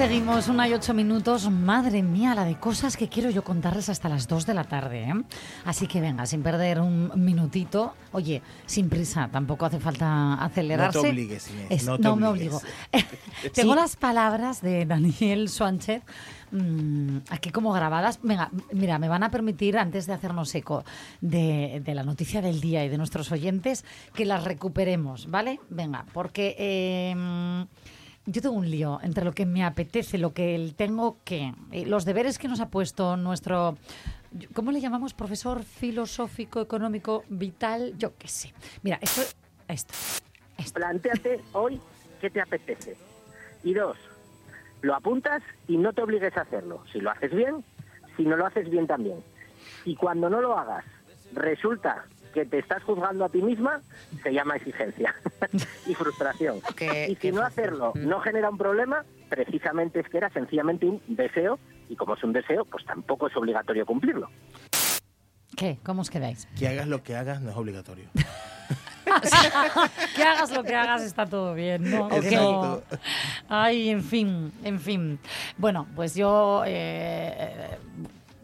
Seguimos, una y ocho minutos. Madre mía, la de cosas que quiero yo contarles hasta las dos de la tarde. ¿eh? Así que venga, sin perder un minutito. Oye, sin prisa, tampoco hace falta acelerarse. No te obligues, Inés, Es- no te me obligues. obligo. Tengo las palabras de Daniel Sánchez mm, aquí como grabadas. Venga, mira, me van a permitir, antes de hacernos eco de, de la noticia del día y de nuestros oyentes, que las recuperemos, ¿vale? Venga, porque... eh, yo tengo un lío entre lo que me apetece, lo que tengo que. eh, Los deberes que nos ha puesto nuestro. ¿Cómo le llamamos? Profesor filosófico, económico, vital, yo qué sé. Mira, esto. esto. Plantéate hoy qué te apetece. Y dos, lo apuntas y no te obligues a hacerlo. Si lo haces bien, si no lo haces bien también. Y cuando no lo hagas, resulta que te estás juzgando a ti misma, se llama exigencia y frustración. Qué- y si no hacerlo no genera un problema, precisamente es que era sencillamente un deseo, y como es un deseo, pues tampoco es obligatorio cumplirlo. ¿Qué? ¿Cómo os quedáis? Que hagas lo que hagas no es obligatorio. que hagas lo que hagas está todo bien, ¿no? No. Ay, en fin, en fin. Bueno, pues yo... eh,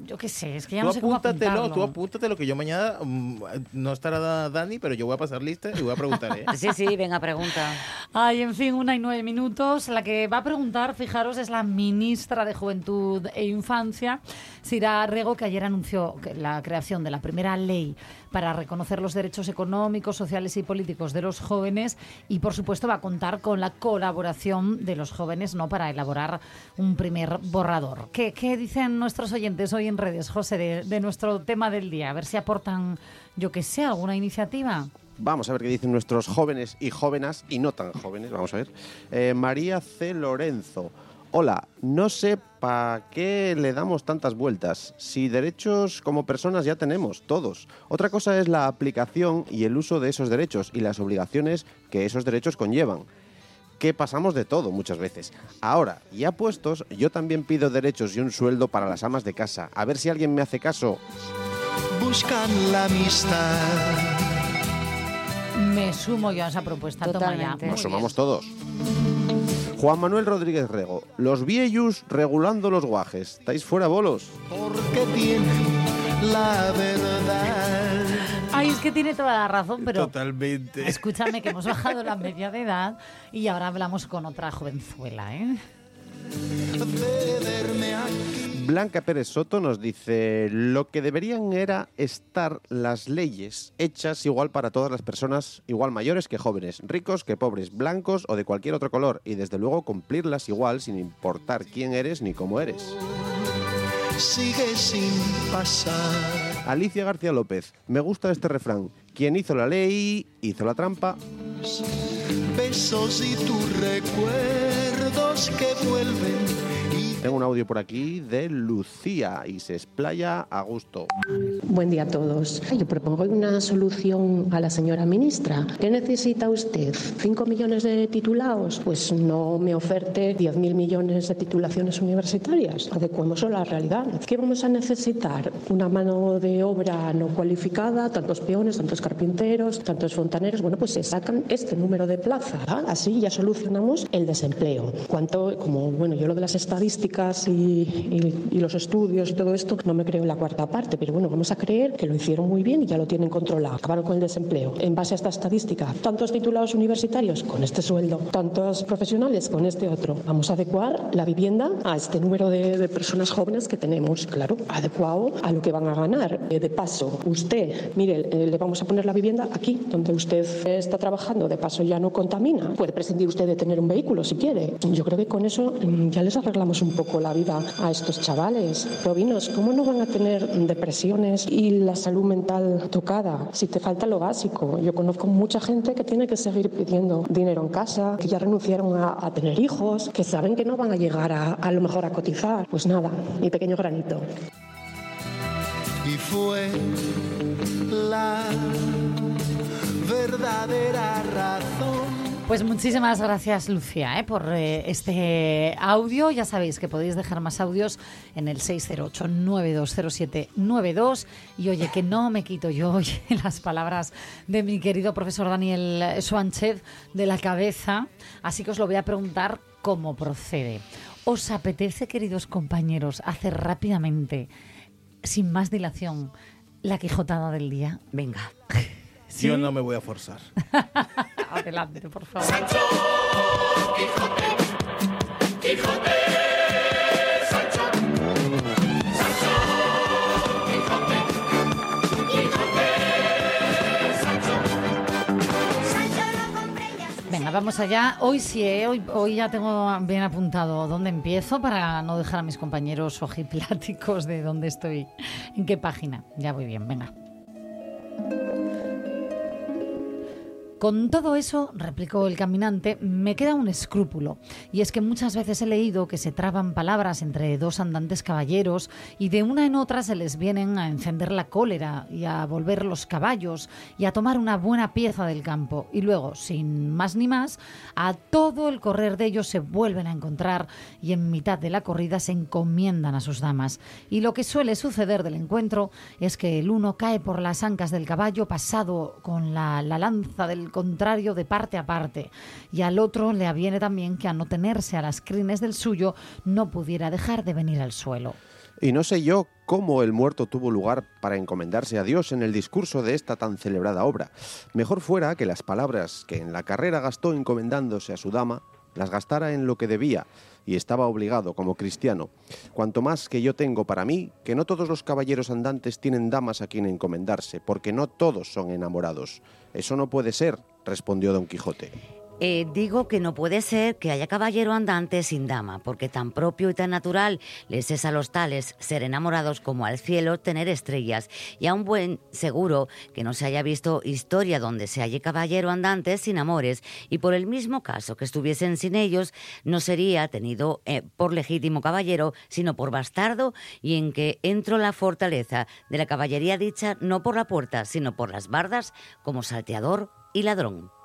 yo qué sé, es que ya tú no sé cómo apúntatelo, tú apúntatelo, que yo mañana mm, no estará Dani, pero yo voy a pasar lista y voy a preguntar, ¿eh? Sí, sí, venga, pregunta. Ay, en fin, una y nueve minutos. La que va a preguntar, fijaros, es la ministra de Juventud e Infancia, Sira Rego, que ayer anunció la creación de la primera ley para reconocer los derechos económicos, sociales y políticos de los jóvenes y, por supuesto, va a contar con la colaboración de los jóvenes no para elaborar un primer borrador. ¿Qué, dicen nuestros oyentes hoy en redes, José, de, de nuestro tema del día? A ver si aportan, yo que sé, alguna iniciativa. Vamos a ver qué dicen nuestros jóvenes y jóvenes y no tan jóvenes. Vamos a ver. Eh, María C. Lorenzo. Hola, no sé para qué le damos tantas vueltas. Si derechos como personas ya tenemos, todos. Otra cosa es la aplicación y el uso de esos derechos y las obligaciones que esos derechos conllevan. Que pasamos de todo muchas veces. Ahora, ya puestos, yo también pido derechos y un sueldo para las amas de casa. A ver si alguien me hace caso. buscan la amistad. Me sumo yo a esa propuesta. Toma ya. Totalmente. Nos sumamos todos. Juan Manuel Rodríguez Rego. Los viejos regulando los guajes. ¿Estáis fuera bolos? porque tienen la verdad. Ay, es que tiene toda la razón, pero Totalmente. escúchame que hemos bajado la media de edad y ahora hablamos con otra jovenzuela, ¿eh? Blanca Pérez Soto nos dice, lo que deberían era estar las leyes hechas igual para todas las personas, igual mayores que jóvenes, ricos que pobres, blancos o de cualquier otro color, y desde luego cumplirlas igual sin importar quién eres ni cómo eres. Sigue sin pasar. Alicia García López, me gusta este refrán, quien hizo la ley, hizo la trampa. Besos y tus recuerdos que vuelven. Tengo un audio por aquí de Lucía y se explaya a gusto. Buen día a todos. Yo propongo una solución a la señora ministra. ¿Qué necesita usted? ¿Cinco millones de titulados? Pues no me oferte 10.000 millones de titulaciones universitarias. Adecuemos a la realidad. ¿Qué vamos a necesitar? Una mano de obra no cualificada, tantos peones, tantos carpinteros, tantos fontaneros. Bueno, pues se sacan este número de plazas. ¿verdad? Así ya solucionamos el desempleo. Cuanto, como, bueno, yo lo de las estadísticas y, y- y los estudios y todo esto, no me creo en la cuarta parte, pero bueno, vamos a creer que lo hicieron muy bien y ya lo tienen controlado. Acabaron con el desempleo. En base a esta estadística, tantos titulados universitarios con este sueldo, tantos profesionales con este otro. Vamos a adecuar la vivienda a este número de, de personas jóvenes que tenemos, claro, adecuado a lo que van a ganar. Eh, de paso, usted, mire, eh, le vamos a poner la vivienda aquí, donde usted está trabajando, de paso ya no contamina. Puede prescindir usted de tener un vehículo si quiere. Yo creo que con eso mm, ya les arreglamos un poco la vida a estos chavales. Robinos, ¿cómo no van a tener depresiones y la salud mental tocada si te falta lo básico? Yo conozco mucha gente que tiene que seguir pidiendo dinero en casa, que ya renunciaron a, a tener hijos, que saben que no van a llegar a, a lo mejor a cotizar. Pues nada, mi pequeño granito. y fue la verdadera razón. Pues muchísimas gracias, Lucía, ¿eh? por eh, este audio. Ya sabéis que podéis dejar más audios en el 608-920792. Y oye, que no me quito yo las palabras de mi querido profesor Daniel Suánchez de la cabeza. Así que os lo voy a preguntar cómo procede. ¿Os apetece, queridos compañeros, hacer rápidamente, sin más dilación, la quijotada del día? Venga. Yo no me voy a forzar. Adelante, por favor. Venga, vamos allá. Hoy sí, ¿eh? hoy, hoy ya tengo bien apuntado dónde empiezo para no dejar a mis compañeros ojipláticos de dónde estoy, en qué página. Ya voy bien, venga. Con todo eso, replicó el caminante, me queda un escrúpulo, y es que muchas veces he leído que se traban palabras entre dos andantes caballeros y de una en otra se les vienen a encender la cólera y a volver los caballos y a tomar una buena pieza del campo, y luego, sin más ni más, a todo el correr de ellos se vuelven a encontrar y en mitad de la corrida se encomiendan a sus damas. Y lo que suele suceder del encuentro es que el uno cae por las ancas del caballo pasado con la, la lanza del contrario de parte a parte, y al otro le aviene también que a no tenerse a las crines del suyo no pudiera dejar de venir al suelo. Y no sé yo cómo el muerto tuvo lugar para encomendarse a Dios en el discurso de esta tan celebrada obra. Mejor fuera que las palabras que en la carrera gastó encomendándose a su dama, las gastara en lo que debía y estaba obligado como cristiano. Cuanto más que yo tengo para mí, que no todos los caballeros andantes tienen damas a quien encomendarse, porque no todos son enamorados. Eso no puede ser, respondió don Quijote. Eh, digo que no puede ser que haya caballero andante sin dama, porque tan propio y tan natural les es a los tales ser enamorados como al cielo tener estrellas, y a un buen seguro que no se haya visto historia donde se halle caballero andante sin amores, y por el mismo caso que estuviesen sin ellos, no sería tenido eh, por legítimo caballero, sino por bastardo, y en que entro la fortaleza de la caballería dicha no por la puerta, sino por las bardas, como salteador y ladrón.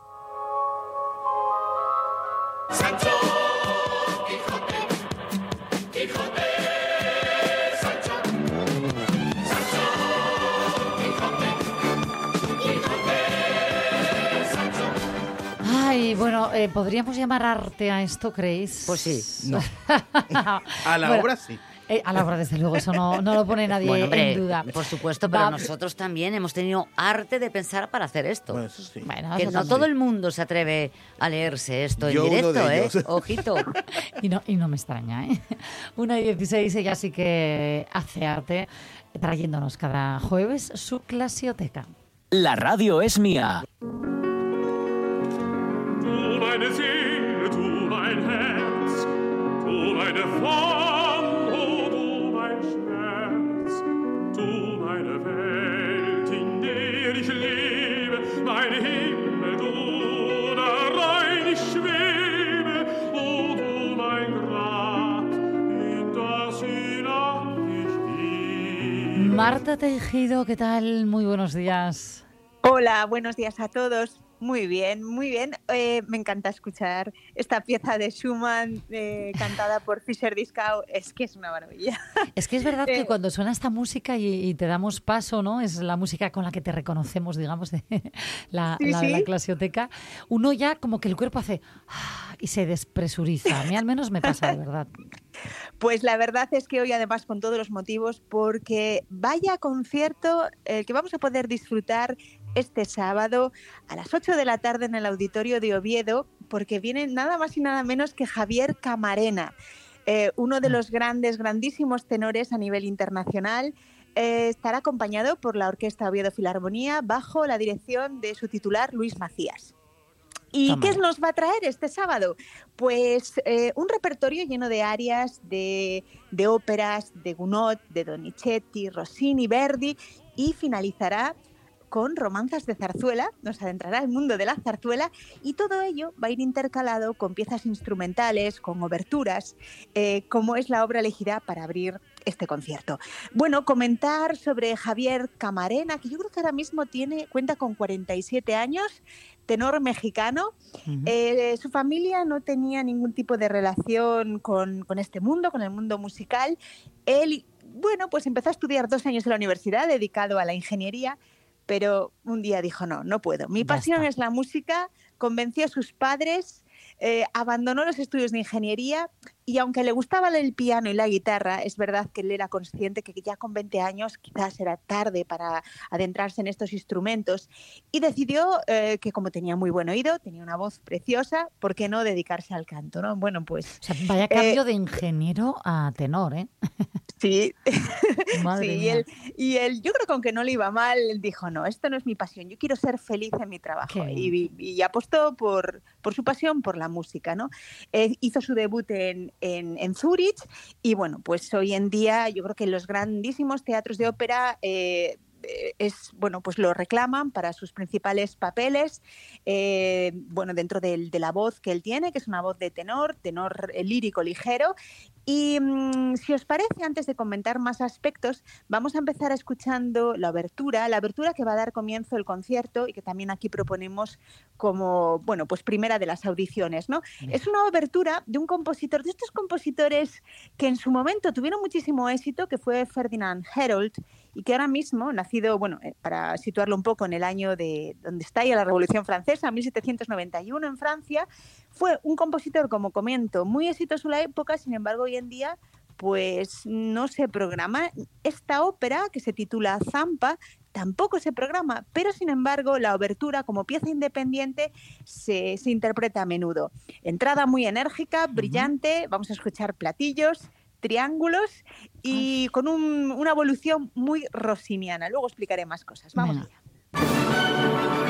Ay, bueno, eh, ¿podríamos llamar arte a esto, creéis? Pues sí. No. A la Bueno, obra sí. Eh, a la obra, desde luego, eso no, no lo pone nadie Bueno, hombre, en duda. por supuesto, pero Va- nosotros también hemos tenido arte de pensar para hacer esto. Bueno, eso sí. Bueno, que no todo el mundo se atreve a leerse esto Yo en uno directo, ¿eh? ellos. Ojito. Y no, y no me extraña, ¿eh? Una y 16, ella sí que hace arte, trayéndonos cada jueves su clasioteca. La radio es mía. Du meine Seele, du mein Herz, du meine Marta Tejido, ¿qué tal? Muy buenos días. Hola, buenos días a todos. Muy bien, muy bien. Eh, me encanta escuchar esta pieza de Schumann eh, cantada por Fischer Discau. Es que es una maravilla. Es que es verdad que Eh, cuando suena esta música y, y te damos paso, ¿no? Es la música con la que te reconocemos, digamos, de la, Sí, la la clasioteca. Uno ya como que el cuerpo hace ah, y se despresuriza. A mí al menos me pasa, de verdad. Pues la verdad es que hoy además con todos los motivos, porque vaya concierto el que vamos a poder disfrutar este sábado a las 8 de la tarde en el auditorio de Oviedo, porque viene nada más y nada menos que Javier Camarena, eh, uno de los grandes, grandísimos tenores a nivel internacional. Eh, estará acompañado por la Orquesta Oviedo Filarmonía bajo la dirección de su titular Luis Macías. ¿Y Toma qué nos va a traer este sábado? Pues eh, un repertorio lleno de arias, de, de óperas, de Gounod, de Donizetti, Rossini, Verdi y finalizará con romanzas de zarzuela, nos adentrará al mundo de la zarzuela y todo ello va a ir intercalado con piezas instrumentales, con oberturas, eh, como es la obra elegida para abrir este concierto. Bueno, comentar sobre Javier Camarena, que yo creo que ahora mismo tiene, cuenta con 47 años, tenor mexicano. Eh, su familia no tenía ningún tipo de relación con, con este mundo, con el mundo musical. Él, bueno, pues empezó a estudiar dos años en la universidad dedicado a la ingeniería, pero un día dijo, no, no puedo. Mi pasión es la música, convenció a sus padres, eh, abandonó los estudios de ingeniería y aunque le gustaba el piano y la guitarra, es verdad que él era consciente que ya con 20 años quizás era tarde para adentrarse en estos instrumentos y decidió eh, que como tenía muy buen oído, tenía una voz preciosa, ¿por qué no dedicarse al canto? ¿no? Bueno, pues... O sea, vaya cambio de ingeniero a tenor, ¿eh? Sí, Madre sí, y mía. él, y él, yo creo que aunque no le iba mal, él dijo, no, esto no es mi pasión, yo quiero ser feliz en mi trabajo. Y, y apostó por, por su pasión, por la música, ¿no? Eh, hizo su debut en, en, en Zúrich. Y bueno, pues hoy en día yo creo que los grandísimos teatros de ópera... eh, es bueno pues lo reclaman para sus principales papeles eh, bueno dentro de la voz que él tiene que es una voz de tenor tenor eh, lírico ligero y mm, si os parece, antes de comentar más aspectos, vamos a empezar escuchando la abertura, la abertura que va a dar comienzo el concierto y que también aquí proponemos como, bueno, pues primera de las audiciones, ¿no? Es una abertura de un compositor, de estos compositores que en su momento tuvieron muchísimo éxito, que fue Ferdinand Herold, y que ahora mismo, nacido, bueno, eh, para situarlo un poco en el año de donde está ya la Revolución Francesa, 1791 en Francia, fue un compositor, como comento, muy exitoso en la época, sin embargo, hoy en día pues no se programa. Esta ópera, que se titula Zampa, tampoco se programa, pero sin embargo la obertura como pieza independiente se, se interpreta a menudo. Entrada muy enérgica, brillante, vamos a escuchar platillos, triángulos y con un- una evolución muy rossiniana. Luego explicaré más cosas. Vamos Venga. allá.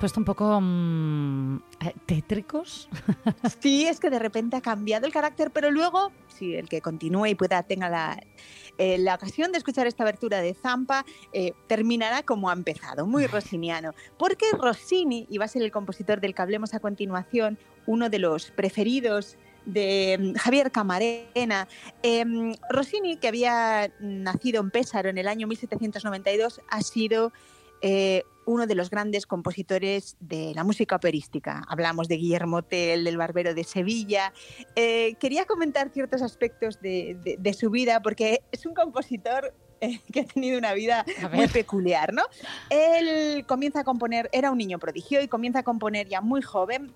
Puesto un poco mm, eh, tétricos. Sí, es que de repente ha cambiado el carácter, pero luego, si el que continúe y pueda tenga la, eh, la ocasión de escuchar esta abertura de Zampa, eh, terminará como ha empezado, muy rossiniano. Porque Rossini, y va a ser el compositor del que hablemos a continuación, uno de los preferidos de mm, Javier Camarena. Em, Rossini, que había nacido en Pésaro en el año 1792, ha sido eh, uno de los grandes compositores de la música operística. Hablamos de Guillermo Tell, del Barbero de Sevilla. Eh, quería comentar ciertos aspectos de, de- de su vida porque es un compositor eh, que ha tenido una vida muy peculiar, ¿no? Él comienza a componer, era un niño prodigio y comienza a componer ya muy joven.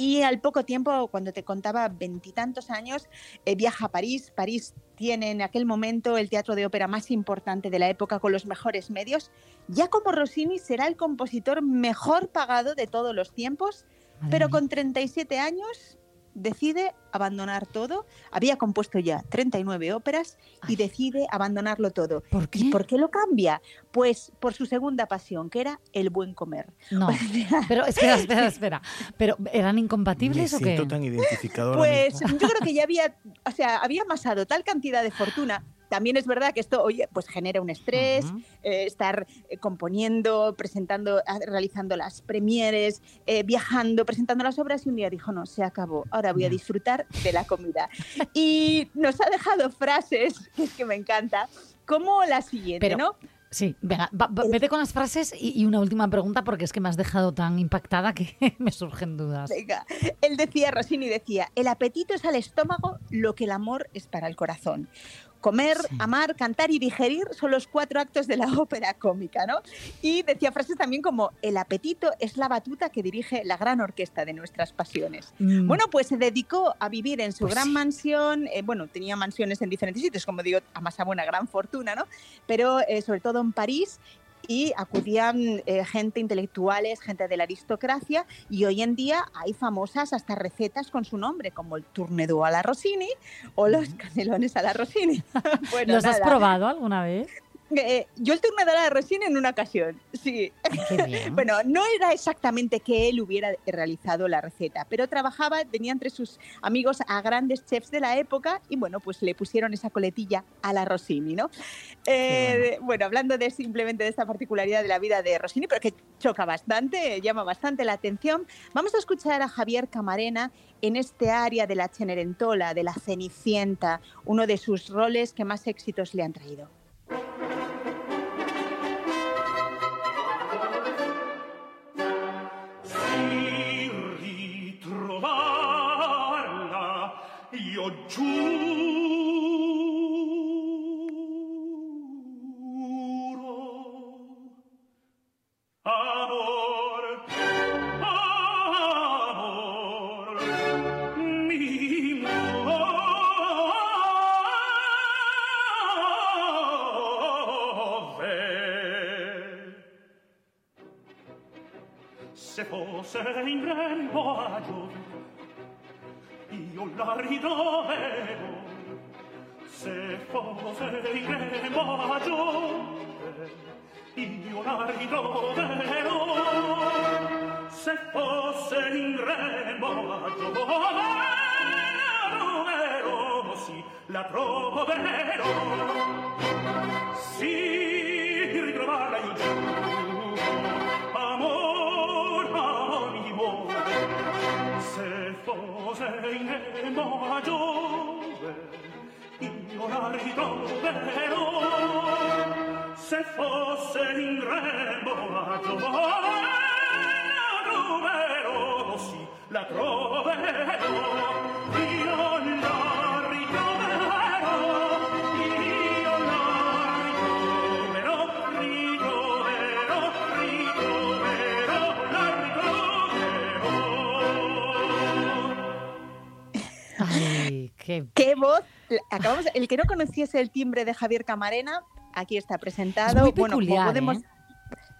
Y al poco tiempo, cuando te contaba veintitantos años, eh, viaja a París. París tiene en aquel momento el teatro de ópera más importante de la época con los mejores medios. Ya como Rossini será el compositor mejor pagado de todos los tiempos, pero con 37 años decide abandonar todo. Había compuesto ya 39 óperas y decide abandonarlo todo. ¿Por qué? ¿Y por qué lo cambia? Pues por su segunda pasión, que era el buen comer. No, pero espera, espera, espera. ¿Pero eran Me incompatibles o qué? siento tan identificado ahora Pues mismo. yo creo que ya había, o sea, había amasado tal cantidad de fortuna. También es verdad que esto, oye, pues genera un estrés, eh, estar eh, componiendo, presentando, ah, realizando las premieres, eh, viajando, presentando las obras y un día dijo, no, se acabó, ahora voy a disfrutar de la comida. Y nos ha dejado frases, que es que me encanta, como la siguiente, Pero- ¿no? Sí, venga, va- va- vete con las frases y, y una última pregunta porque es que me has dejado tan impactada que me surgen dudas. Venga, él decía, Rossini decía, el apetito es al estómago lo que el amor es para el corazón. Comer, amar, cantar y digerir son los cuatro actos de la ópera cómica, ¿no? Y decía frases también como, el apetito es la batuta que dirige la gran orquesta de nuestras pasiones. Mm. Bueno, pues se dedicó a vivir en su Pues gran sí. mansión, eh, bueno, tenía mansiones en diferentes sitios, como digo, amasaba una gran fortuna, ¿no? Pero eh, sobre todo en París y acudían eh, gente intelectuales, gente de la aristocracia y hoy en día hay famosas hasta recetas con su nombre, como el tournedo a la Rossini o los canelones a la Rossini. bueno, ¿Los has probado alguna vez? Eh, yo el tournedo a la Rossini en una ocasión, sí. Bien. Bueno, no era exactamente que él hubiera realizado la receta, pero trabajaba, tenía entre sus amigos a grandes chefs de la época y bueno, pues le pusieron esa coletilla a la Rossini, ¿no? Eh, bueno. hablando de simplemente de esta particularidad de la vida de Rossini, pero que choca bastante, llama bastante la atención, vamos a escuchar a Javier Camarena en este área de la Cenerentola, de la Cenicienta, uno de sus roles que más éxitos le han traído. Qué... ¡Qué voz! Acabamos, el que no conociese el timbre de Javier Camarena, aquí está presentado. muy bueno, como peculiar, podemos. ¿eh?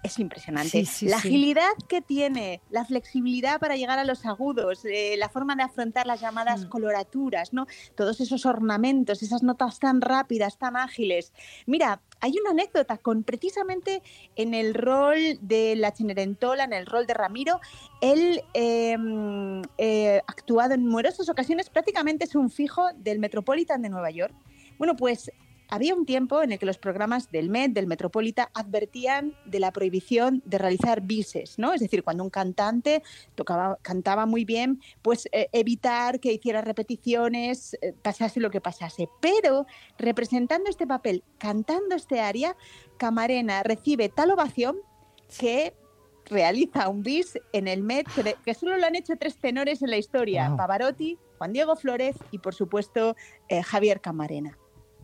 Es impresionante. Sí, sí, la sí. agilidad que tiene, la flexibilidad para llegar a los agudos, eh, la forma de afrontar las llamadas Mm. coloraturas, ¿no? Todos esos ornamentos, esas notas tan rápidas, tan ágiles. Mira, hay una anécdota con precisamente en el rol de la Cenerentola, en el rol de Ramiro, él eh, mm, eh, actuado en numerosas ocasiones, prácticamente es un fijo del Metropolitan de Nueva York. Bueno, pues había un tiempo en el que los programas del Met, del Metropolitan, advertían de la prohibición de realizar bises, ¿no? Es decir, cuando un cantante tocaba, cantaba muy bien, pues eh, evitar que hiciera repeticiones, eh, pasase lo que pasase. Pero representando este papel, cantando este aria, Camarena recibe tal ovación que realiza un bis en el Met que, solo lo han hecho tres tenores en la historia, Wow. Pavarotti, Juan Diego Flórez y por supuesto eh, Javier Camarena.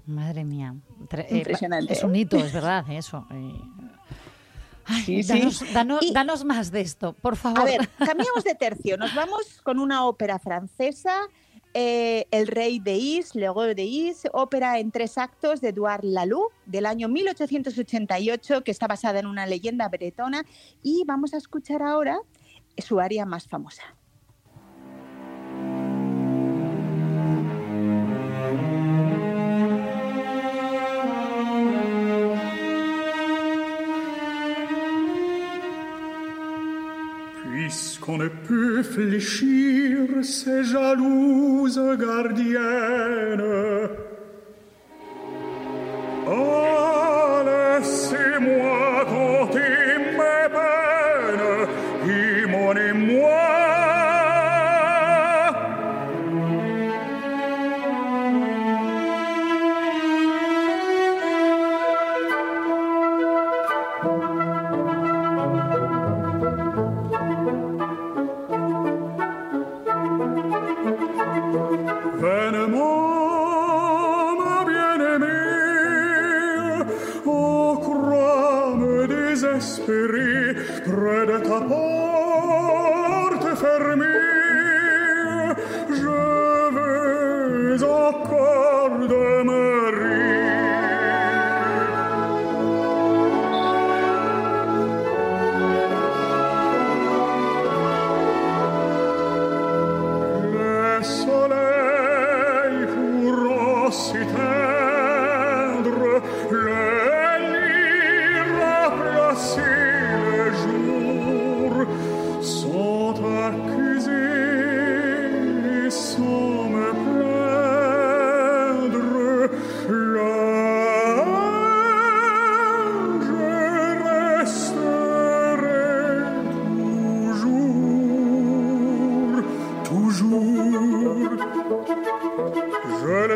Madre mía. Eh, Impresionante, es un ¿eh? hito, es verdad, eso. eh. Ay, Sí, sí. danos, danos- Y- danos más de esto, por favor. A ver, cambiamos de tercio. Nos vamos con una ópera francesa, eh, El Rey de Is, Le Roi de Is, ópera en tres actos de Edouard Laloux del año 1888, que está basada en una leyenda bretona. Y vamos a escuchar ahora su aria más famosa. Puisqu'on ne peut fléchir ces jalouses gardiennes.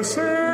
Je le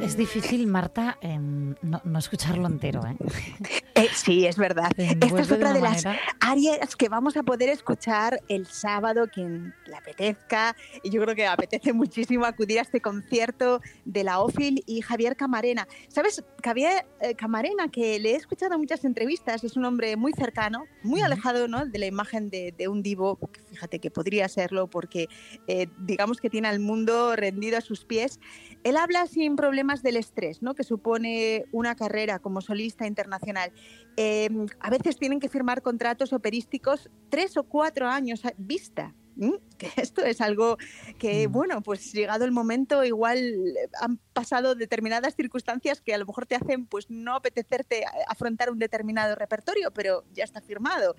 Es, difícil, Marta, em, no, no escucharlo entero. ¿eh? Eh, sí, es verdad. Te Esta es de otra de las áreas que vamos a poder escuchar el sábado, quien apetezca. Y yo creo que apetece muchísimo acudir a este concierto de la OFIL y Javier Camarena. ¿Sabes? Javier eh, Camarena, que le he escuchado en muchas entrevistas, es un hombre muy cercano, muy alejado ¿no? de la imagen de, de un divo. que Fíjate que podría serlo porque eh, digamos que tiene al mundo rendido a sus pies. Él habla sin problemas del estrés, ¿no? que supone una carrera como solista internacional. Eh, a veces tienen que firmar contratos operísticos tres o cuatro años a vista. ¿M? Que esto es algo que, bueno, pues llegado el momento, igual eh, han pasado determinadas circunstancias que a lo mejor te hacen pues no apetecerte a- afrontar un determinado repertorio, pero ya está firmado.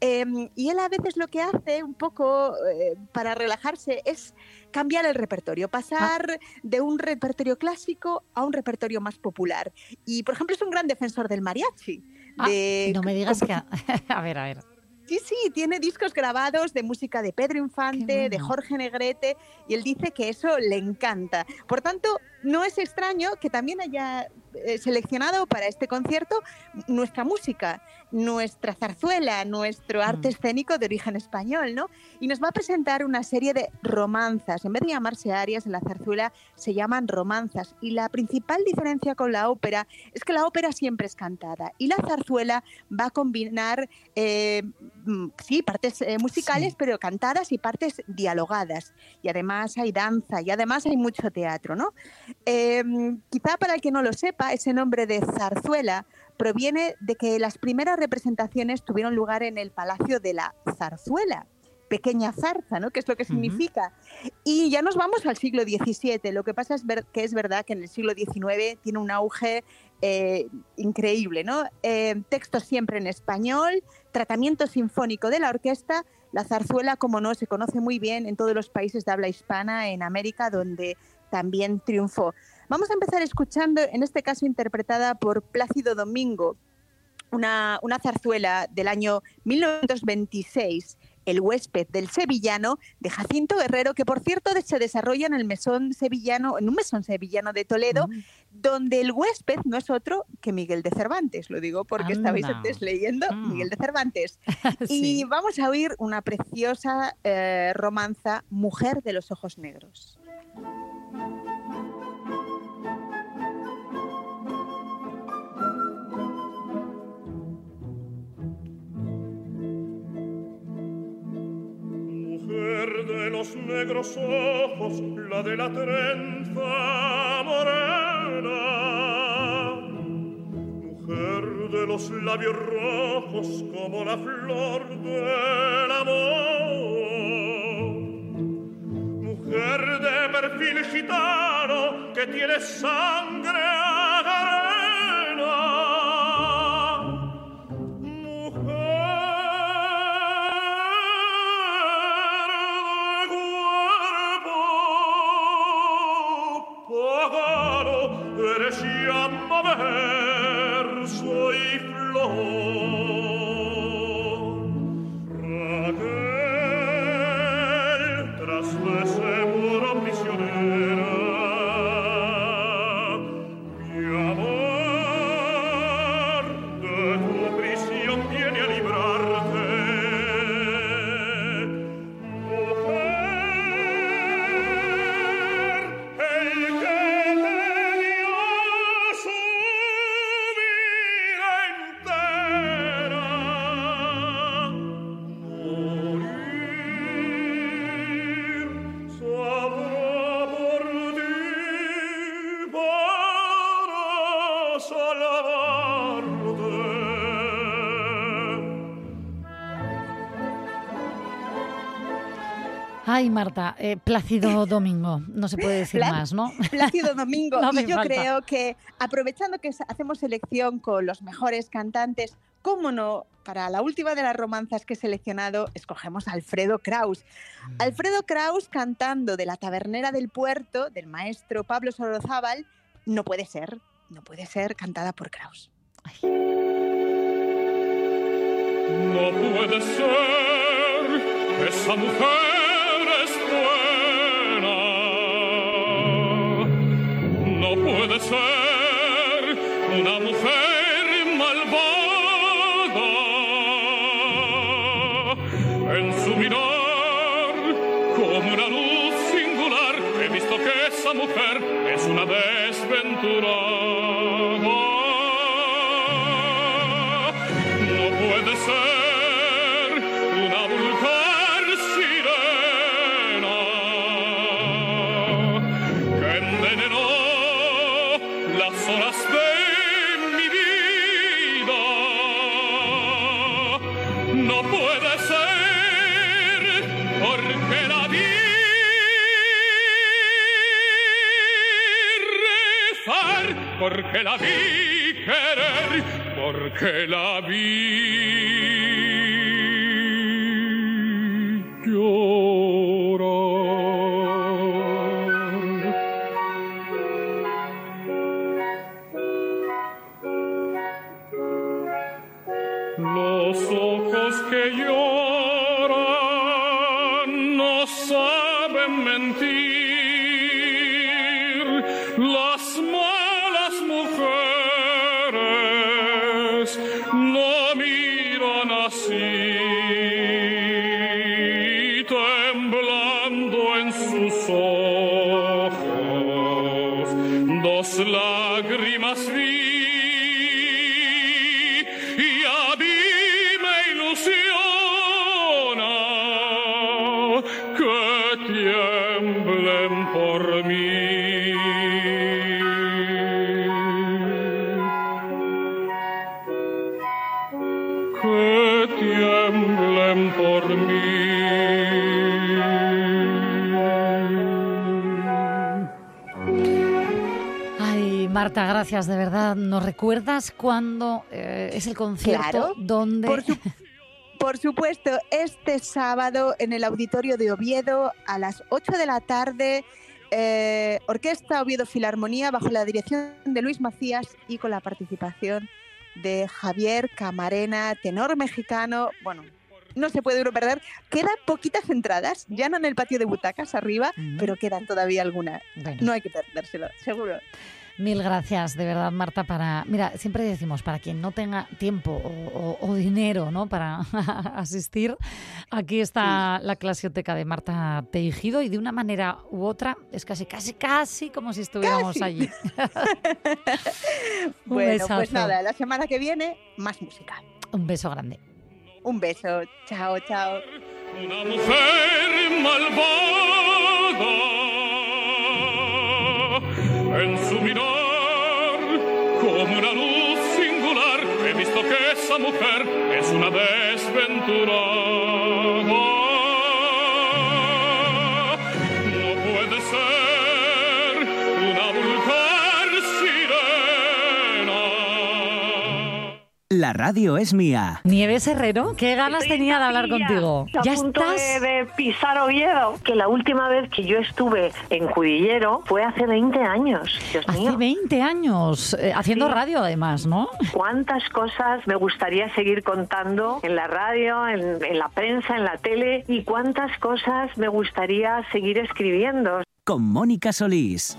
Eh, y él a veces lo que hace un poco eh, para relajarse es cambiar el repertorio, pasar de un repertorio clásico a un repertorio más popular. Y, por ejemplo, es un gran defensor del mariachi. Ah, de- no me digas que... A, a ver, a ver. Sí, sí, tiene discos grabados de música de Pedro Infante, de. Jorge Negrete, y él dice que eso le encanta. Por tanto, no es extraño que también haya eh, seleccionado para este concierto nuestra música, nuestra zarzuela, nuestro arte escénico de origen español, ¿no? Y nos va a presentar una serie de romanzas. En vez de llamarse arias en la zarzuela, se llaman romanzas. Y la principal diferencia con la ópera es que la ópera siempre es cantada y la zarzuela va a combinar, eh, mm, sí, partes eh, musicales, pero cantadas y partes dialogadas. Y además hay danza y además hay mucho teatro, ¿no? Eh, quizá para el que no lo sepa, ese nombre de zarzuela proviene de que las primeras representaciones tuvieron lugar en el Palacio de la Zarzuela, pequeña zarza, ¿no? Que es lo que significa. Y ya nos vamos al siglo XVII. Lo que pasa es ver- que es verdad que en el siglo XIX tiene un auge eh, increíble, ¿no? Eh, textos siempre en español, tratamiento sinfónico de la orquesta. La zarzuela, como no, se conoce muy bien en todos los países de habla hispana, en América, donde también triunfó. Vamos a empezar escuchando, en este caso interpretada por Plácido Domingo, una, una zarzuela del año 1926 el huésped del sevillano de Jacinto Guerrero, que por cierto se desarrolla en el mesón sevillano, en un mesón sevillano de Toledo, Mm. donde el huésped no es otro que Miguel de Cervantes. Lo digo porque estabais Anda. antes leyendo Mm. Miguel de Cervantes. Sí. Y vamos a oír una preciosa eh, romanza, Mujer de los ojos negros. Los negros ojos, la de la trenza morena. Mujer de los labios rojos como la flor del amor. Mujer de perfil gitano que tiene sangre Ay, Marta, eh, Plácido Domingo, no se puede decir Plá- más, ¿no? Plácido Domingo. No y yo falta. creo que aprovechando que hacemos selección con los mejores cantantes, cómo no, para la última de las romanzas que he seleccionado, escogemos a Alfredo Kraus. Mm. Alfredo Kraus cantando de la tabernera del puerto del maestro Pablo Sorozábal, no puede ser, no puede ser cantada por Kraus. No puede ser, esa mujer No puede ser una mujer malvada. En su mirar, como una luz singular, he visto que esa mujer es una desventurada. Porque la vi querer, porque la vi llorar. Los ojos que lloran no saben mentir. Gracias, de verdad. ¿Nos recuerdas cuándo eh, es el concierto? Claro, ¿Dónde? Por, su- por supuesto, este sábado en el auditorio de Oviedo a las 8 de la tarde. eh, Orquesta Oviedo Filarmonía bajo la dirección de Luis Macías y con la participación de Javier Camarena, tenor mexicano. Bueno, no se puede uno perder. Quedan poquitas entradas, ya no en el patio de butacas arriba, pero quedan todavía algunas. Bueno. No hay que perdérselo, seguro. Mil gracias, de verdad, Marta, para... Mira, siempre decimos, para quien no tenga tiempo o, o- o dinero, ¿no?, para asistir, aquí está la clasioteca de Marta Teijido y de una manera u otra es casi, casi, casi como si estuviéramos Casi. allí. Un bueno, besazo. pues nada, la semana que viene, más música. Un beso grande. Un beso. Chao, chao. Una mujer malvada en su mirar como una luz singular he visto que esa mujer es una desventurada La radio es mía. Nieves Herrero, qué ganas tenía de hablar contigo. a Ya punto estás. de, de pisar Oviedo. Que la última vez que yo estuve en Cudillero fue hace 20 años. Dios Hace mío. 20 años, eh, haciendo Sí. radio además, ¿no? ¿Cuántas cosas me gustaría seguir contando en la radio, en, en la prensa, en la tele? ¿Y cuántas cosas me gustaría seguir escribiendo? Con Mónica Solís.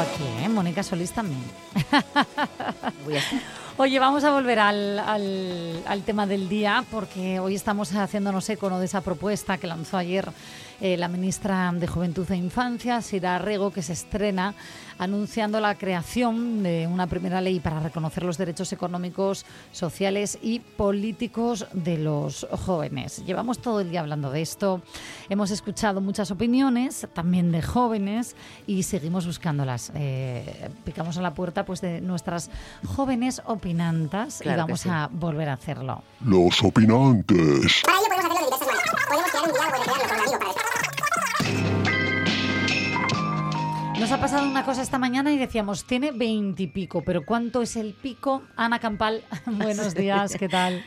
Aquí, ¿eh? Mónica Solís también. Oye, vamos a volver al, al- tema del día porque hoy estamos haciéndonos eco ¿no? de esa propuesta que lanzó ayer eh, la ministra de Juventud e Infancia, Sira Rego, que se estrena anunciando la creación de una primera ley para reconocer los derechos económicos, sociales y políticos de los jóvenes. Llevamos todo el día hablando de esto, hemos escuchado muchas opiniones, también de jóvenes, y seguimos buscándolas. Eh, picamos a la puerta pues, de nuestras jóvenes opinantas Claro y vamos sí. a volver a hacerlo. Los opinantes. Para ello podemos hacerlo de diversas maneras. Podemos crear un diálogo entre crearlo con un amigo para Nos ha pasado una cosa esta mañana y decíamos, tiene veintipico, pero ¿cuánto es el pico? Ana Campal, buenos días, ¿qué tal?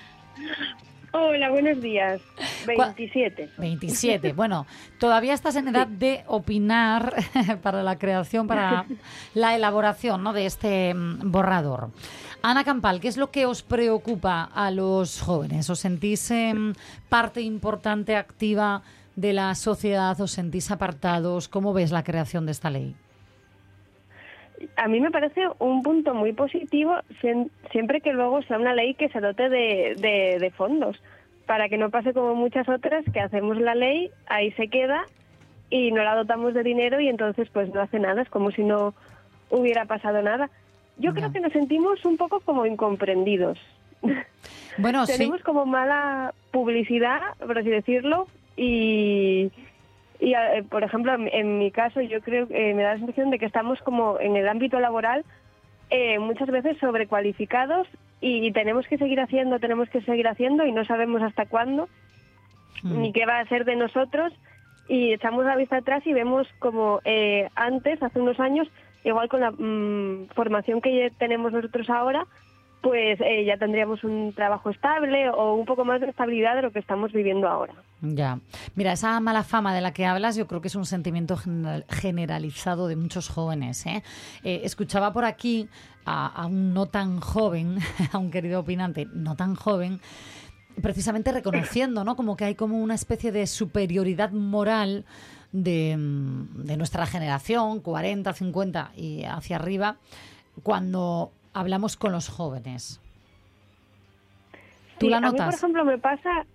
Hola, buenos días. 27. 27. Bueno, todavía estás en edad de opinar para la creación, para la elaboración ¿no? de este mm, borrador. Ana Campal, ¿qué es lo que os preocupa a los jóvenes? ¿Os sentís em, parte importante, activa de la sociedad? ¿Os sentís apartados? ¿Cómo ves la creación de esta ley? A mí me parece un punto muy positivo siempre que luego sea una ley que se dote de, de- de fondos, para que no pase como muchas otras que hacemos la ley, ahí se queda y no la dotamos de dinero y entonces pues no hace nada, es como si no hubiera pasado nada. Yo creo que nos sentimos un poco como incomprendidos. Bueno, sí. Tenemos como mala publicidad, por así decirlo, y, y eh, por ejemplo, en, en mi caso, yo creo que me da la sensación de que estamos como en el ámbito laboral eh, muchas veces sobrecualificados y tenemos que seguir haciendo, tenemos que seguir haciendo y no sabemos hasta cuándo ni qué va a ser de nosotros y echamos la vista atrás y vemos como eh, antes, hace unos años, igual con la mm, formación que tenemos nosotros ahora, pues eh, ya tendríamos un trabajo estable o un poco más de estabilidad de lo que estamos viviendo ahora. Ya. Mira, esa mala fama de la que hablas yo creo que es un sentimiento general- generalizado de muchos jóvenes. ¿eh? Eh, escuchaba por aquí a, a un no tan joven, a un querido opinante no tan joven, precisamente reconociendo, ¿no? Como que hay como una especie de superioridad moral de, mm, de nuestra generación, 40, 50 y hacia arriba, cuando hablamos con los jóvenes. ¿Tú Sí, la A mí, por notas? ejemplo, me pasa,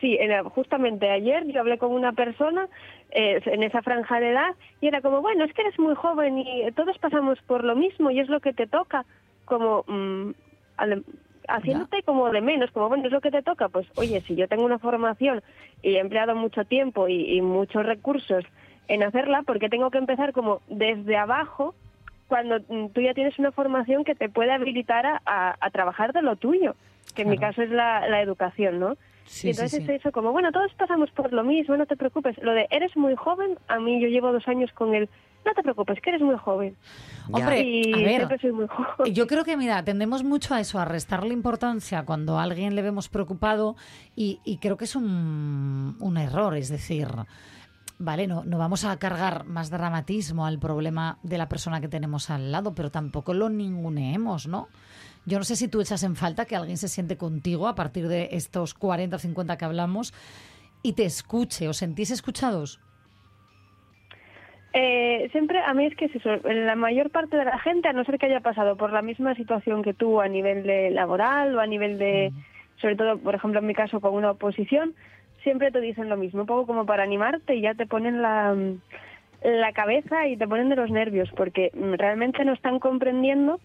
sí, justamente ayer yo hablé con una persona eh, en esa franja de edad y era como, bueno, es que eres muy joven y todos pasamos por lo mismo y es lo que te toca, como mm, al- haciéndote como de menos, como, bueno, es lo que te toca, pues oye, si yo tengo una formación y he empleado mucho tiempo y, y muchos recursos en hacerla, porque tengo que empezar como desde abajo cuando mm, tú ya tienes una formación que te puede habilitar a, a- a trabajar de lo tuyo, que en mi caso es la, la educación, ¿no? Sí, y entonces sí, sí. es eso, como, bueno, todos pasamos por lo mismo, no te preocupes. Lo de eres muy joven, a mí yo llevo dos años con el, no te preocupes, que eres muy joven. Hombre, y a ver, siempre soy muy joven. Yo creo que, mira, tendemos mucho a eso, a restarle importancia cuando a alguien le vemos preocupado y, y creo que es un, un error, es decir, vale, no, no vamos a cargar más dramatismo al problema de la persona que tenemos al lado, pero tampoco lo ninguneemos, ¿no? Yo no sé si tú echas en falta que alguien se siente contigo a partir de estos 40 o 50 que hablamos y te escuche. ¿Os sentís escuchados? Eh, siempre, a mí es que es eso, la mayor parte de la gente, a no ser que haya pasado por la misma situación que tú a nivel de laboral o a nivel de, sobre todo, por ejemplo, en mi caso, con una oposición, siempre te dicen lo mismo, un poco como para animarte y ya te ponen la, la cabeza y te ponen de los nervios, porque mm, realmente no están comprendiendo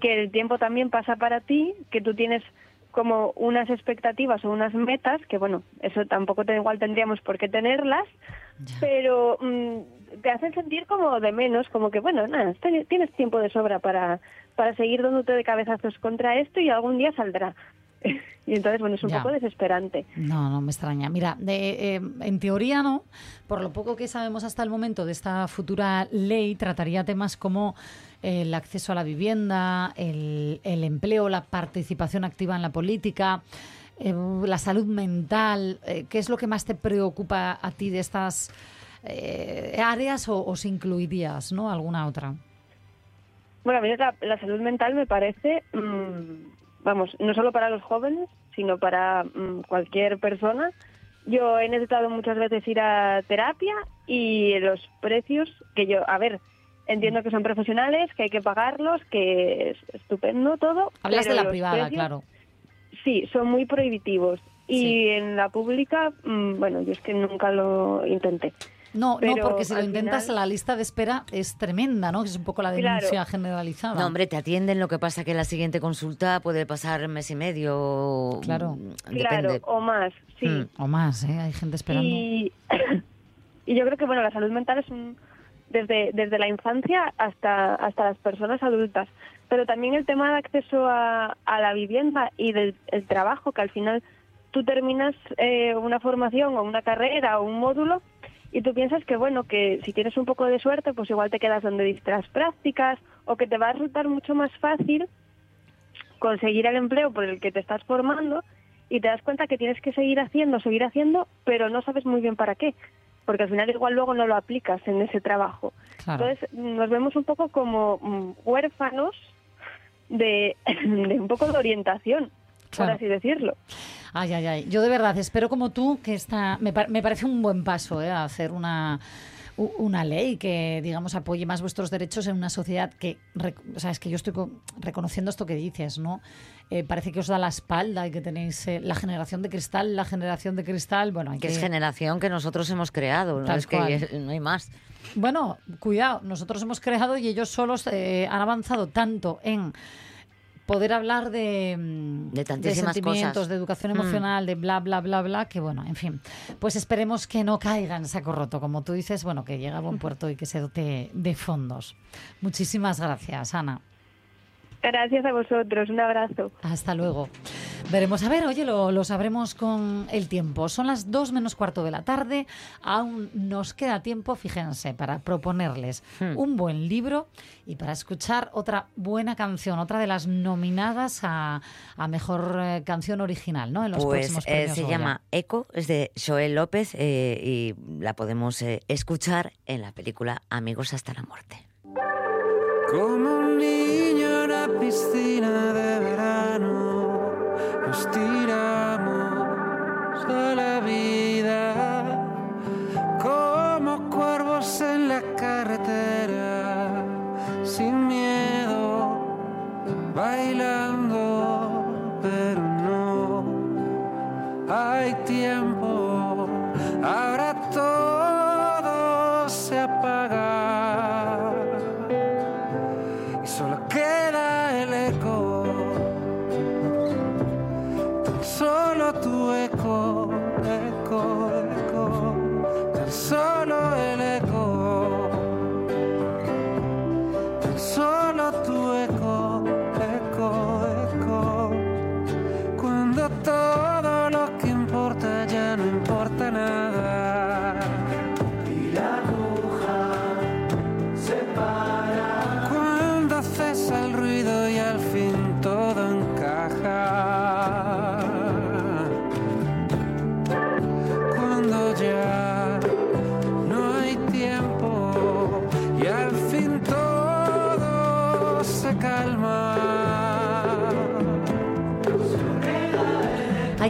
que el tiempo también pasa para ti, que tú tienes como unas expectativas o unas metas, que bueno, eso tampoco te, igual tendríamos por qué tenerlas, pero mm, te hacen sentir como de menos, como que bueno, nada, tienes tiempo de sobra para, para seguir dándote de cabezazos contra esto y algún día saldrá. y entonces, bueno, es un Ya. poco desesperante. No, no me extraña. Mira, de, eh, en teoría no, por lo poco que sabemos hasta el momento de esta futura ley, trataría temas como el acceso a la vivienda, el, el empleo, la participación activa en la política, eh, la salud mental. Eh, ¿Qué es lo que más te preocupa a ti de estas eh, áreas o os incluirías ¿no? alguna otra? Bueno, a mí la, la salud mental me parece, mm, vamos, no solo para los jóvenes, sino para mm, cualquier persona. Yo he necesitado muchas veces ir a terapia y los precios que yo, a ver, entiendo que son profesionales, que hay que pagarlos, que es estupendo todo. Hablas de la privada, precios, claro. Sí, son muy prohibitivos. Y en la pública, mm, bueno, yo es que nunca lo intenté. No, no, porque si lo intentas, final- la lista de espera es tremenda, ¿no? Que es un poco la Claro. denuncia generalizada. No, hombre, te atienden, lo que pasa que la siguiente consulta puede pasar mes y medio. Claro. mm, Claro, Depende. o más, sí. Mm. O más, ¿eh? Hay gente esperando. Y, y yo creo que bueno la salud mental es un desde desde la infancia hasta hasta las personas adultas pero también el tema de acceso a, a la vivienda y del el trabajo que al final tú terminas eh, una formación o una carrera o un módulo y tú piensas que bueno que si tienes un poco de suerte pues igual te quedas donde diste las prácticas o que te va a resultar mucho más fácil conseguir el empleo por el que te estás formando y te das cuenta que tienes que seguir haciendo, seguir haciendo, pero no sabes muy bien para qué, porque al final igual luego no lo aplicas en ese trabajo. Claro. Entonces nos vemos un poco como mm, huérfanos de, de un poco de orientación, por Claro. así decirlo. Ay, ay, ay. Yo de verdad espero como tú que esta me, me parece un buen paso ¿eh? hacer una una ley que digamos apoye más vuestros derechos en una sociedad que o sea, es que yo estoy co- reconociendo esto que dices, ¿no? Eh, parece que os da la espalda y que tenéis eh, la generación de cristal, la generación de cristal, bueno, hay Que que es generación que nosotros hemos creado, no es que no hay más. Bueno, cuidado, nosotros hemos creado y ellos solos eh, han avanzado tanto en poder hablar de, mm, De tantísimas sentimientos, cosas. de educación Mm. emocional, de bla, bla, bla, bla, que bueno, en fin, pues esperemos que no caiga en saco roto, como tú dices, bueno, que llegue a buen puerto y que se dote de fondos. Muchísimas gracias, Ana. Gracias a vosotros, un abrazo. Hasta luego. Veremos, a ver, oye, lo, lo sabremos con el tiempo. Son las 2 menos cuarto de la tarde. Aún nos queda tiempo, fíjense, para proponerles un buen libro y para escuchar otra buena canción, otra de las nominadas a, a mejor eh, canción original, ¿no? En los Pues próximos eh, se Goya. llama Eco, es de Joel López eh, y la podemos eh, escuchar en la película Amigos hasta la muerte. Como un niño en la piscina de verano, nos tiramos a la vida. Como cuervos en la carretera, sin miedo, bailando,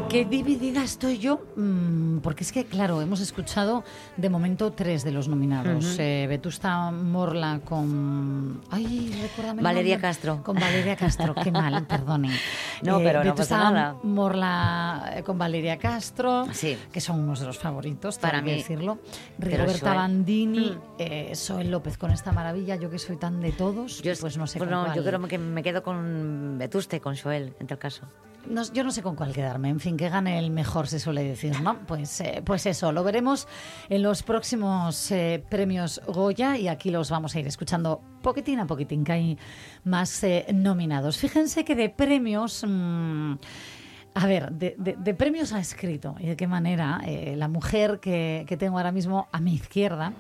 Qué dividida estoy yo, mm, porque es que, claro, hemos escuchado de momento tres de los nominados. Eh, Vetusta Morla con... Ay, recuérdame Valeria nombre. Castro. Con Valeria Castro, qué mal, perdonen. No, pero no Vetusta pasa nada. Morla eh, con Valeria Castro, Sí. que son unos de los favoritos, Para mí. decirlo. Rigoberta Joel- Bandini, Mm. eh, Soel López con esta maravilla, yo que soy tan de todos, Yo, pues no sé bueno, con yo creo que me quedo con Vetuste, con Joel, en tal caso. No, yo no sé con cuál quedarme. En fin, que gane el mejor, se suele decir, ¿no? Pues, eh, pues eso, lo veremos en los próximos eh, premios Goya y aquí los vamos a ir escuchando poquitín a poquitín, que hay más eh, nominados. Fíjense que de premios... mm, a ver, de, de- premios ha escrito y de qué manera la mujer que, que tengo ahora mismo a mi izquierda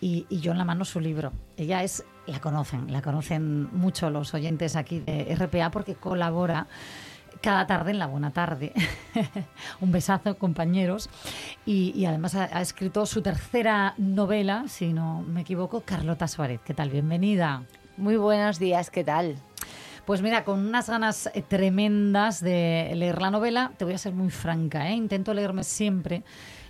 y, y yo en la mano su libro. Ella es, la conocen, la conocen mucho los oyentes aquí de RPA porque colabora cada tarde en La Buena Tarde. Un besazo, compañeros. Y, y además ha, ha escrito su tercera novela, si no me equivoco, Carlota Suárez. ¿Qué tal? Bienvenida. Muy buenos días, ¿qué tal? Pues mira, con unas ganas eh, tremendas de leer la novela, te voy a ser muy franca, ¿eh? intento leerme siempre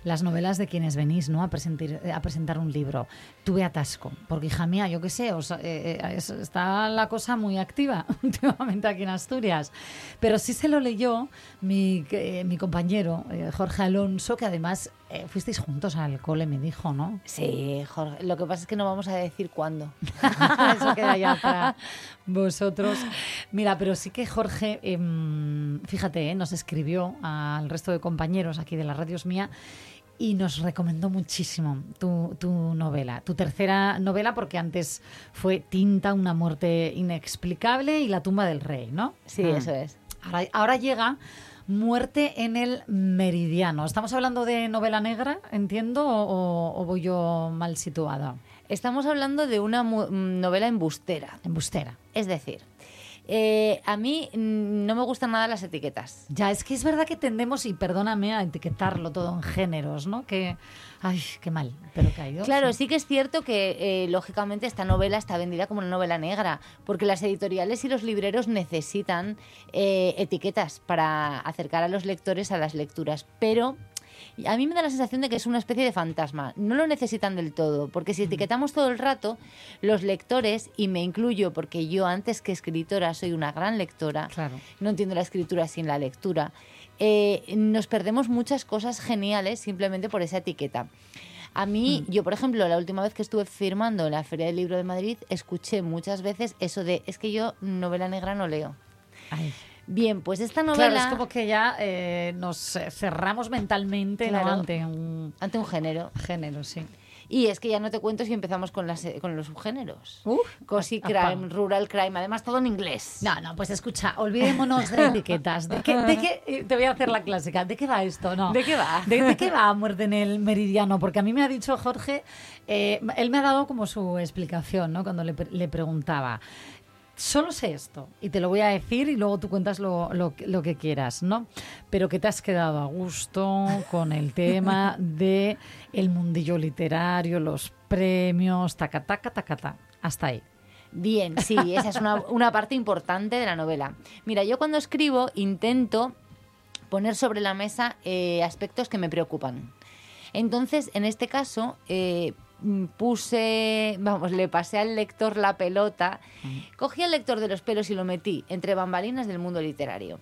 las novelas de quienes venís ¿no? a, presentar, a presentar un libro. Tuve atasco, porque hija mía, yo qué sé, o sea, eh, eh, es- está la cosa muy activa últimamente aquí en Asturias. Pero sí se lo leyó mi, eh, mi compañero eh, Jorge Alonso, que además fuisteis juntos al cole, me dijo, ¿no? Sí, Jorge. Lo que pasa es que no vamos a decir cuándo. Eso queda ya para vosotros. Mira, pero sí que Jorge, em, fíjate, nos escribió al resto de compañeros aquí de la Radios Mía y nos recomendó muchísimo tu, tu novela, tu tercera novela, porque antes fue Tinta, una muerte inexplicable y La tumba del rey, ¿no? Sí, Ah. eso es. Ahora, ahora llega Muerte en el Meridiano. ¿Estamos hablando de novela negra, entiendo, o, o voy yo mal situada? Estamos hablando de una mu- mm, novela embustera. Embustera. Es decir, eh, a mí mm, no me gustan nada las etiquetas. Ya, es que es verdad que tendemos, y perdóname, a etiquetarlo todo en géneros, ¿no? Que, ay, qué mal, pero ido. Claro, sí que es cierto que, eh, lógicamente, esta novela está vendida como una novela negra, porque las editoriales y los libreros necesitan eh, etiquetas para acercar a los lectores a las lecturas, pero a mí me da la sensación de que es una especie de fantasma. No lo necesitan del todo, porque si etiquetamos todo el rato, los lectores, y me incluyo porque yo antes que escritora soy una gran lectora, Claro. no entiendo la escritura sin la lectura, eh, nos perdemos muchas cosas geniales simplemente por esa etiqueta. A mí, yo por ejemplo, la última vez que estuve firmando en la Feria del Libro de Madrid, escuché muchas veces eso de, es que yo novela negra no leo. Ay. Bien, pues esta novela... Claro, es como que ya eh, nos eh, cerramos mentalmente ante un ante un género. género, sí. Y es que ya no te cuento si empezamos con, las, eh, con los subgéneros. Apa. crime, rural crime, además todo en inglés. No, no, pues escucha, olvidémonos de etiquetas. ¿De qué, de qué- te voy a hacer la clásica. ¿De qué va esto? No. ¿De qué va? ¿De, de qué va Muerte en el Meridiano? Porque a mí me ha dicho Jorge, eh, él me ha dado como su explicación, ¿no? Cuando le, le preguntaba. Solo sé esto y te lo voy a decir y luego tú cuentas lo, lo lo que quieras, ¿no? Pero que te has quedado a gusto con el tema de el mundillo literario, los premios, taca, taca, taca, taca. Hasta ahí. Bien, sí, esa es una, una parte importante de la novela. Mira, yo cuando escribo intento poner sobre la mesa eh, aspectos que me preocupan. Entonces, en este caso, eh, puse, vamos, le pasé al lector la pelota, cogí al lector de los pelos y lo metí entre bambalinas del mundo literario.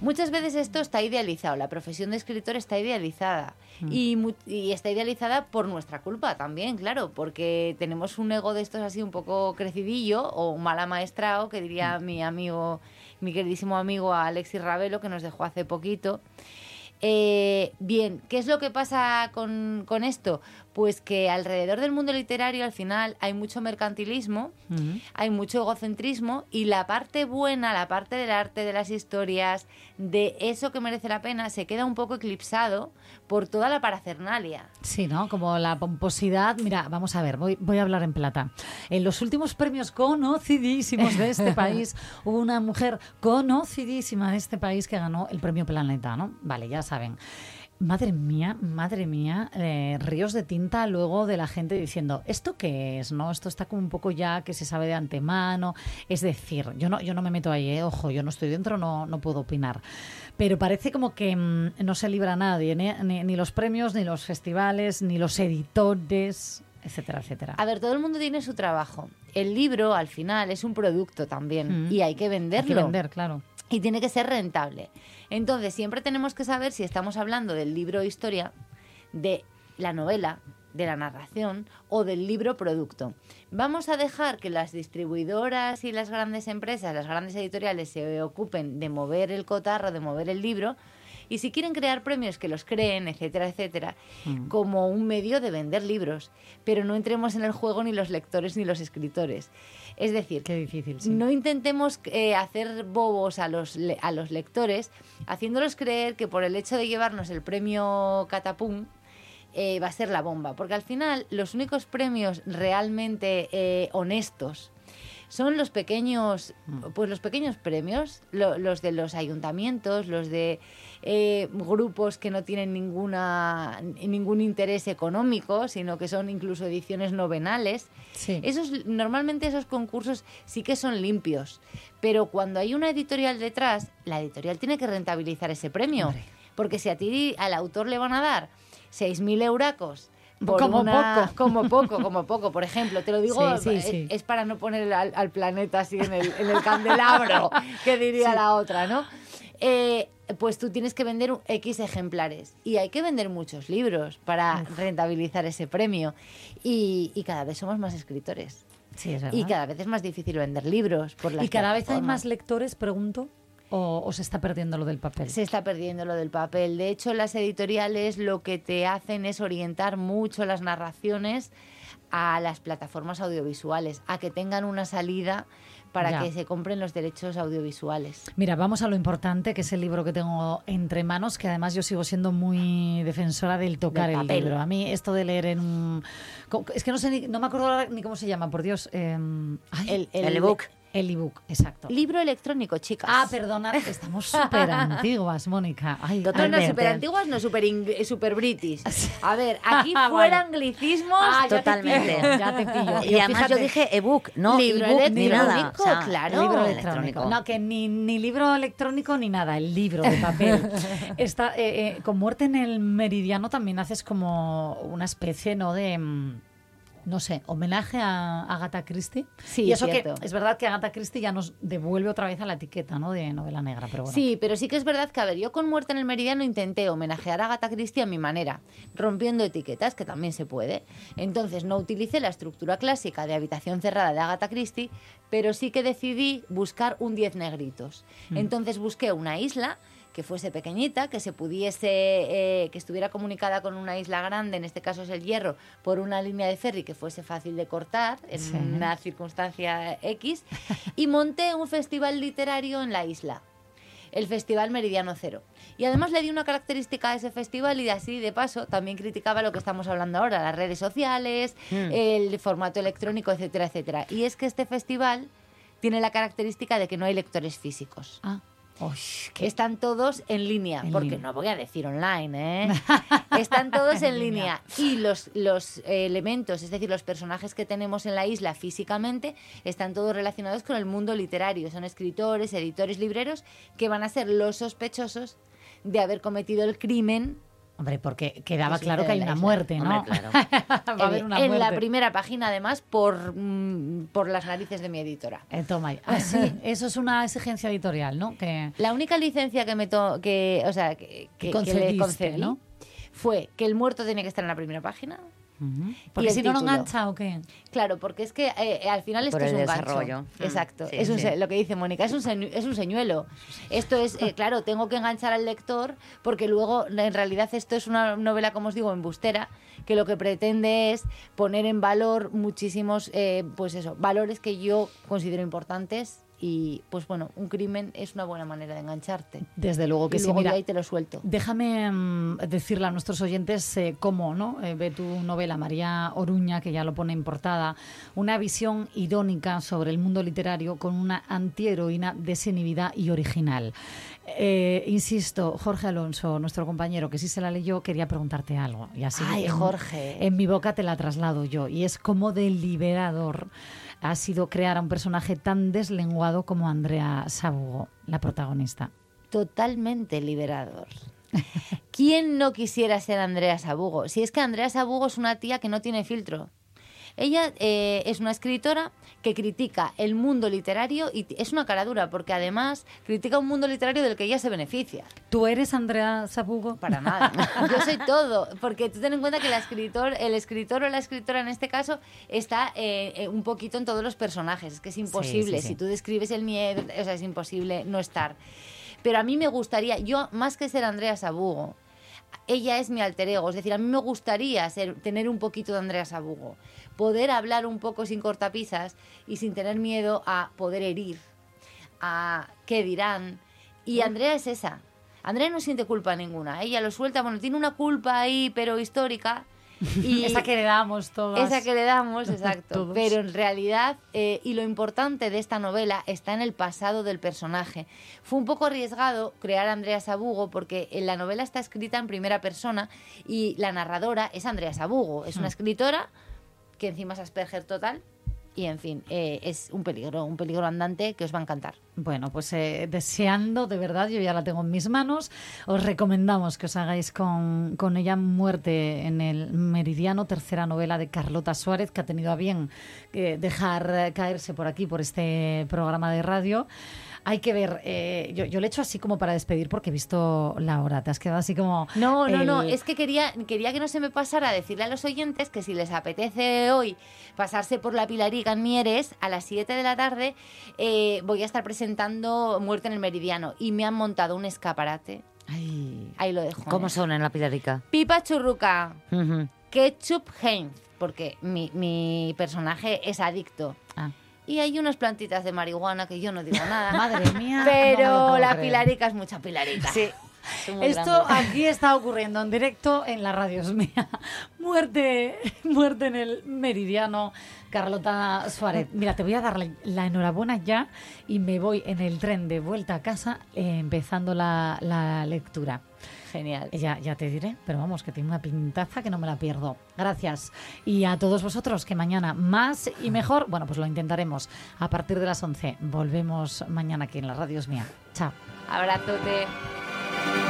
Muchas veces esto está idealizado, la profesión de escritor está idealizada Mm. y, está idealizada por nuestra culpa también, claro, porque tenemos un ego de estos así un poco crecidillo o un mal amaestrado, que diría mi amigo, mi queridísimo amigo Alexis Ravelo, que nos dejó hace poquito. Eh, bien, ¿qué es lo que pasa con, con esto? Pues que alrededor del mundo literario al final hay mucho mercantilismo, hay mucho egocentrismo y la parte buena, la parte del arte, de las historias, de eso que merece la pena, se queda un poco eclipsado por toda la parafernalia. Sí, ¿no? Como la pomposidad. Mira, vamos a ver, voy, voy a hablar en plata. En los últimos premios conocidísimos de este país, hubo una mujer conocidísima de este país que ganó el premio Planeta, ¿no? Vale, ya saben. Madre mía, madre mía, eh, ríos de tinta luego de la gente diciendo, ¿esto qué es? ¿No? Esto está como un poco ya que se sabe de antemano. Es decir, yo no, yo no me meto ahí, eh, ojo, yo no estoy dentro, no, no puedo opinar. Pero parece como que mm, no se libra nadie, ni, ni- ni los premios, ni los festivales, ni los editores, etcétera, etcétera. A ver, todo el mundo tiene su trabajo. El libro, al final, es un producto también Mm. y hay que venderlo. Hay que vender, claro. Y tiene que ser rentable. Entonces, siempre tenemos que saber si estamos hablando del libro historia, de la novela, de la narración o del libro producto. Vamos a dejar que las distribuidoras y las grandes empresas, las grandes editoriales se ocupen de mover el cotarro, de mover el libro. Y si quieren crear premios, que los creen, etcétera, etcétera, Mm. como un medio de vender libros. Pero no entremos en el juego ni los lectores ni los escritores. Es decir, Qué difícil, sí. no intentemos eh, hacer bobos a los, a los lectores, haciéndolos creer que por el hecho de llevarnos el premio Catapum eh, va a ser la bomba. Porque al final, los únicos premios realmente eh, honestos son los pequeños, pues los pequeños premios, lo- los de los ayuntamientos, los de eh, grupos que no tienen ninguna ningún interés económico, sino que son incluso ediciones novenales. Sí. Esos normalmente esos concursos sí que son limpios, pero cuando hay una editorial detrás, la editorial tiene que rentabilizar ese premio, porque si a ti al autor le van a dar 6.000 euracos Como una- poco. como poco, como poco, por ejemplo, te lo digo, Sí, sí, eh, sí. es para no poner al, al planeta así en el, en el candelabro, que diría la otra, ¿no? Eh, pues tú tienes que vender X ejemplares y hay que vender muchos libros para rentabilizar ese premio y, y cada vez somos más escritores. Sí, es verdad. Y cada vez es más difícil vender libros por las ¿Y cada vez hay más lectores, pregunto? ¿O, o se está perdiendo lo del papel? Se está perdiendo lo del papel. De hecho, las editoriales lo que te hacen es orientar mucho las narraciones a las plataformas audiovisuales, a que tengan una salida para Ya. que se compren los derechos audiovisuales. Mira, vamos a lo importante, que es el libro que tengo entre manos, que además yo sigo siendo muy defensora del tocar Del el libro. A mí esto de leer en un... Es que no sé, ni- no me acuerdo ahora ni cómo se llama, por Dios. eh, ay, El- el El ebook. El ebook, exacto. Libro electrónico, chicas. Ah, perdona, estamos súper antiguas, Mónica. Ay, No, no, súper antiguas, no, súper súper british. A ver, aquí fuera vale. anglicismos. Ah, ya te Totalmente. pillo, ya te pillo. Y además yo fíjate, dije ebook, no Libro ebook ni nada. electrónico, O sea, claro. libro electrónico. electrónico. No, que ni, ni libro electrónico ni nada, el libro de papel. Está, eh, eh, con Muerte en el Meridiano también haces como una especie, ¿no? De. No sé, homenaje a Agatha Christie. Sí, y eso cierto. que es verdad que Agatha Christie ya nos devuelve otra vez a la etiqueta, ¿no? De novela negra, pero bueno. Sí, pero sí que es verdad que, a ver, yo con Muerte en el Meridiano intenté homenajear a Agatha Christie a mi manera, rompiendo etiquetas, que también se puede. Entonces no utilicé la estructura clásica de habitación cerrada de Agatha Christie, pero sí que decidí buscar un 10 negritos. Mm. Entonces busqué una isla que fuese pequeñita, que se pudiese, eh, que estuviera comunicada con una isla grande, en este caso es el Hierro, por una línea de ferry que fuese fácil de cortar en Sí. una circunstancia X, y monté un festival literario en la isla el Festival Meridiano Cero. Y además le di una característica a ese festival y así, de paso, también criticaba lo que estamos hablando ahora, las redes sociales, Hmm. el formato electrónico, etcétera, etcétera. Y es que este festival tiene la característica de que no hay lectores físicos. Ah. Uy, están todos en línea, En porque línea. no voy a decir online, ¿eh? Están todos en línea. Y los, los eh, elementos, es decir, los personajes que tenemos en la isla físicamente, están todos relacionados con el mundo literario. Son escritores, editores, libreros, que van a ser los sospechosos de haber cometido el crimen. Hombre, porque quedaba Que claro que hay una isla. muerte, ¿no? Hombre, claro. Va a haber una en la primera página, además, por, mm, por las narices de mi editora. Eh, toma. Ah, sí, eso es una exigencia editorial, ¿no? Que La única licencia que me to- que, o sea, que, que- que concediste, le concedí ¿no? fue que el muerto tenía que estar en la primera página. Porque si no no título. engancha o qué. Claro, porque es que eh, eh, al final esto Por es el un desarrollo. Mm, Exacto. sí, es un sí. se- lo que dice Mónica, es un, es un señuelo. Esto es, eh, claro, tengo que enganchar al lector porque luego, en realidad, esto es una novela, como os digo, embustera, que lo que pretende es poner en valor muchísimos, eh, pues eso, valores que yo considero importantes y pues bueno, un crimen es una buena manera de engancharte. Desde luego que y sí, luego mira. ahí te lo suelto. Déjame mm, decirle a nuestros oyentes eh, cómo ¿no? Eh, ve tu novela María Oruña, que ya lo pone en portada, una visión idónica sobre el mundo literario con una antiheroína desinhibida y original. Eh, insisto, Jorge Alonso, nuestro compañero que sí se la leyó, quería preguntarte algo. Y así Ay, en- Jorge. En mi boca te la traslado yo. Y es como deliberador ha sido crear a un personaje tan deslenguado como Andrea Sabugo, la protagonista. Totalmente liberador. ¿Quién no quisiera ser Andrea Sabugo? Si es que Andrea Sabugo es una tía que no tiene filtro. Ella eh, es una escritora que critica el mundo literario y es una cara dura porque además critica un mundo literario del que ella se beneficia. ¿Tú eres Andrea Sabugo? Para nada. Yo soy todo, porque tú ten en cuenta que la escritor, el escritor o la escritora en este caso está eh, eh, un poquito en todos los personajes. Es que es imposible. sí, sí. Si tú describes el miedo, o sea, es imposible no estar. Pero a mí me gustaría, yo más que ser Andrea Sabugo, ella es mi alter ego. Es decir, a mí me gustaría ser, tener un poquito de Andrea Sabugo. Poder hablar un poco sin cortapisas y sin tener miedo a poder herir, a qué dirán. Y Andrea es esa. Andrea no siente culpa ninguna. Ella lo suelta, bueno, tiene una culpa ahí, pero histórica. Y Esa que le damos todas. Esa que le damos, exacto. Pero en realidad, eh, y lo importante de esta novela está en el pasado del personaje. Fue un poco arriesgado crear a Andrea Sabugo porque en la novela está escrita en primera persona y la narradora es Andrea Sabugo. Es una Hmm. escritora que encima es Asperger total y, en fin, eh, es un peligro, un peligro andante que os va a encantar. Bueno, pues eh, deseando, de verdad, yo ya la tengo en mis manos. Os recomendamos que os hagáis con, con ella Muerte en el Meridiano, tercera novela de Carlota Suárez, que ha tenido a bien eh, dejar caerse por aquí, por este programa de radio. Hay que ver, eh, yo, yo le echo así como para despedir porque he visto la hora. Te has quedado así como. No, no, no, es que quería, quería que no se me pasara a decirle a los oyentes que si les apetece hoy pasarse por la Pilarica en Mieres, a las 7 de la tarde eh, voy a estar presentando Muerte en el Meridiano y me han montado un escaparate. Ahí lo dejo. ¿Cómo ¿eh? son en la pilarica? Pipa churruca, Ujú. ketchup Heinz, porque mi, mi personaje es adicto. Ah. Y hay unas plantitas de marihuana que yo no digo nada. Madre mía, Pero no la creer. pilarica es mucha pilarica. Sí. Esto aquí está ocurriendo en directo en la radio es mía. Muerte, muerte en el meridiano. Carlota Suárez. Mira, te voy a dar la, la enhorabuena ya y me voy en el tren de vuelta a casa eh, empezando la, la lectura. Genial. Ya, ya te diré, pero vamos, que tiene una pintaza que no me la pierdo. Gracias. Y a todos vosotros, que mañana más y mejor, bueno, pues lo intentaremos. A partir de las 11 volvemos mañana aquí en la radio es mía. Chao. Abrazote.